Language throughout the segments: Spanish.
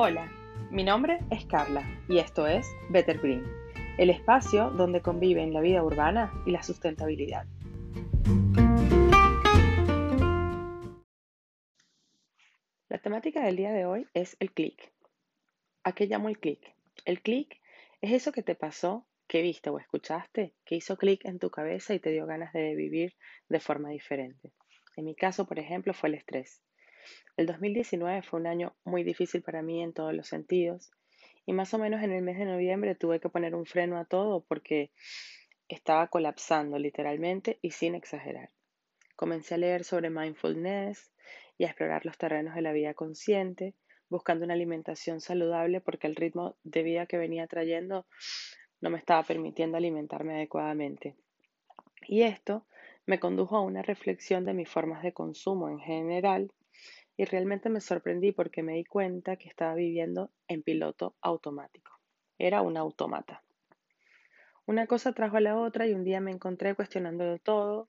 Hola, mi nombre es Carla y esto es Better Green, el espacio donde conviven la vida urbana y la sustentabilidad. La temática del día de hoy es el clic. ¿A qué llamo el clic? El clic es eso que te pasó, que viste o escuchaste, que hizo clic en tu cabeza y te dio ganas de vivir de forma diferente. En mi caso, por ejemplo, fue el estrés. El 2019 fue un año muy difícil para mí en todos los sentidos y más o menos en el mes de noviembre tuve que poner un freno a todo porque estaba colapsando literalmente y sin exagerar. Comencé a leer sobre mindfulness y a explorar los terrenos de la vida consciente, buscando una alimentación saludable porque el ritmo de vida que venía trayendo no me estaba permitiendo alimentarme adecuadamente. Y esto me condujo a una reflexión de mis formas de consumo en general y realmente me sorprendí porque me di cuenta que estaba viviendo en piloto automático. Era un automata. Una cosa trajo a la otra y un día me encontré cuestionándolo todo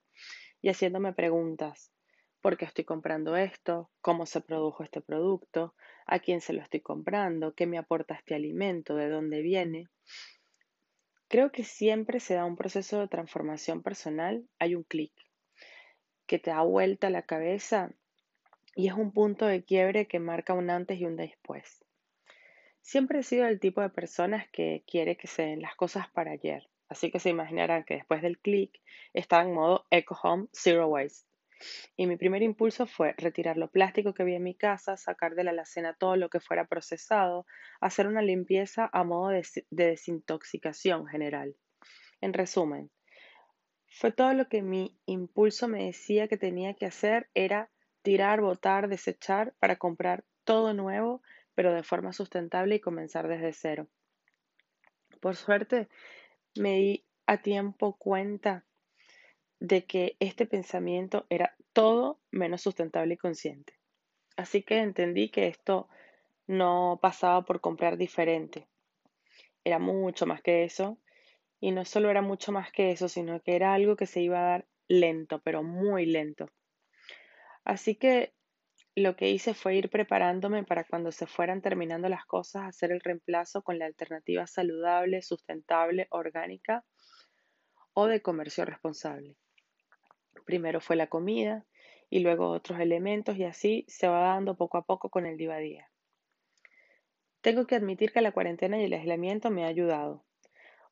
y haciéndome preguntas. ¿Por qué estoy comprando esto? ¿Cómo se produjo este producto? ¿A quién se lo estoy comprando? ¿Qué me aporta este alimento? ¿De dónde viene? Creo que siempre se da un proceso de transformación personal, hay un clic que te da vuelta la cabeza y es un punto de quiebre que marca un antes y un después. Siempre he sido el tipo de personas que quiere que se den las cosas para ayer, así que se imaginarán que después del clic estaba en modo Eco Home Zero Waste. Y mi primer impulso fue retirar lo plástico que había en mi casa, sacar de la alacena todo lo que fuera procesado, hacer una limpieza a modo de, desintoxicación general. En resumen, fue todo lo que mi impulso me decía que tenía que hacer era tirar, botar, desechar para comprar todo nuevo, pero de forma sustentable y comenzar desde cero. Por suerte, me di a tiempo cuenta de que este pensamiento era todo menos sustentable y consciente. Así que entendí que esto no pasaba por comprar diferente. Era mucho más que eso. Y no solo era mucho más que eso, sino que era algo que se iba a dar lento, pero muy lento. Así que lo que hice fue ir preparándome para cuando se fueran terminando las cosas, hacer el reemplazo con la alternativa saludable, sustentable, orgánica o de comercio responsable. Primero fue la comida y luego otros elementos y así se va dando poco a poco con el día a día. Tengo que admitir que la cuarentena y el aislamiento me ha ayudado,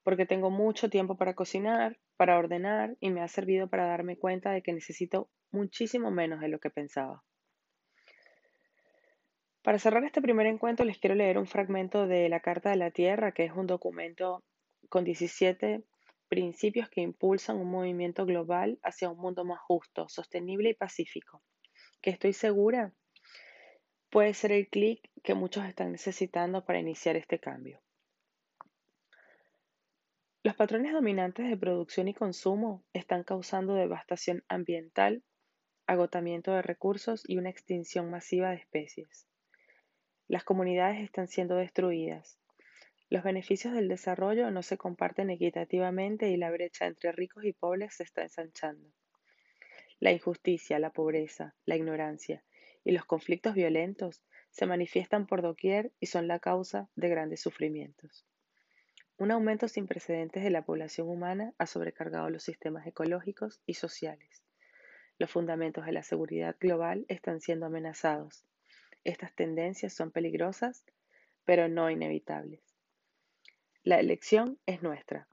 porque tengo mucho tiempo para cocinar, para ordenar y me ha servido para darme cuenta de que necesito muchísimo menos de lo que pensaba. Para cerrar este primer encuentro les quiero leer un fragmento de la Carta de la Tierra, que es un documento con 17 principios que impulsan un movimiento global hacia un mundo más justo, sostenible y pacífico, que estoy segura puede ser el clic que muchos están necesitando para iniciar este cambio. Los patrones dominantes de producción y consumo están causando devastación ambiental, agotamiento de recursos y una extinción masiva de especies. Las comunidades están siendo destruidas, los beneficios del desarrollo no se comparten equitativamente y la brecha entre ricos y pobres se está ensanchando. La injusticia, la pobreza, la ignorancia y los conflictos violentos se manifiestan por doquier y son la causa de grandes sufrimientos. Un aumento sin precedentes de la población humana ha sobrecargado los sistemas ecológicos y sociales. Los fundamentos de la seguridad global están siendo amenazados. Estas tendencias son peligrosas, pero no inevitables. La elección es nuestra.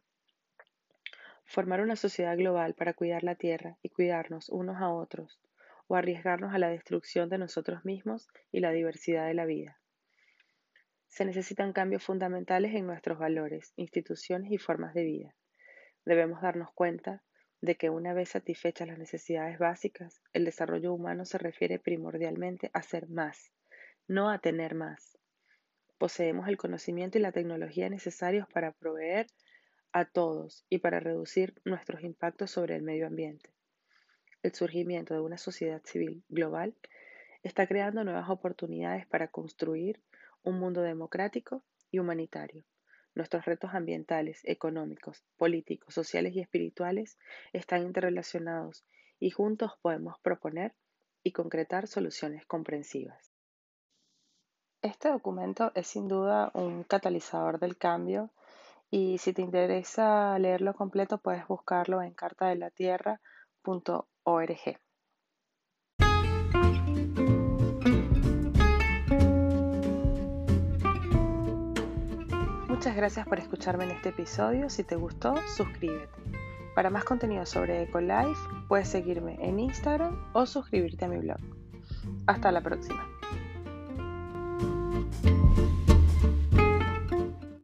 Formar una sociedad global para cuidar la Tierra y cuidarnos unos a otros, o arriesgarnos a la destrucción de nosotros mismos y la diversidad de la vida. Se necesitan cambios fundamentales en nuestros valores, instituciones y formas de vida. Debemos darnos cuenta de que una vez satisfechas las necesidades básicas, el desarrollo humano se refiere primordialmente a ser más, no a tener más. Poseemos el conocimiento y la tecnología necesarios para proveer a todos y para reducir nuestros impactos sobre el medio ambiente. El surgimiento de una sociedad civil global está creando nuevas oportunidades para construir un mundo democrático y humanitario. Nuestros retos ambientales, económicos, políticos, sociales y espirituales están interrelacionados y juntos podemos proponer y concretar soluciones comprensivas. Este documento es sin duda un catalizador del cambio y si te interesa leerlo completo puedes buscarlo en cartadelatierra.org. Muchas gracias por escucharme en este episodio. Si te gustó, suscríbete. Para más contenido sobre EcoLife, puedes seguirme en Instagram o suscribirte a mi blog. Hasta la próxima. Thank you.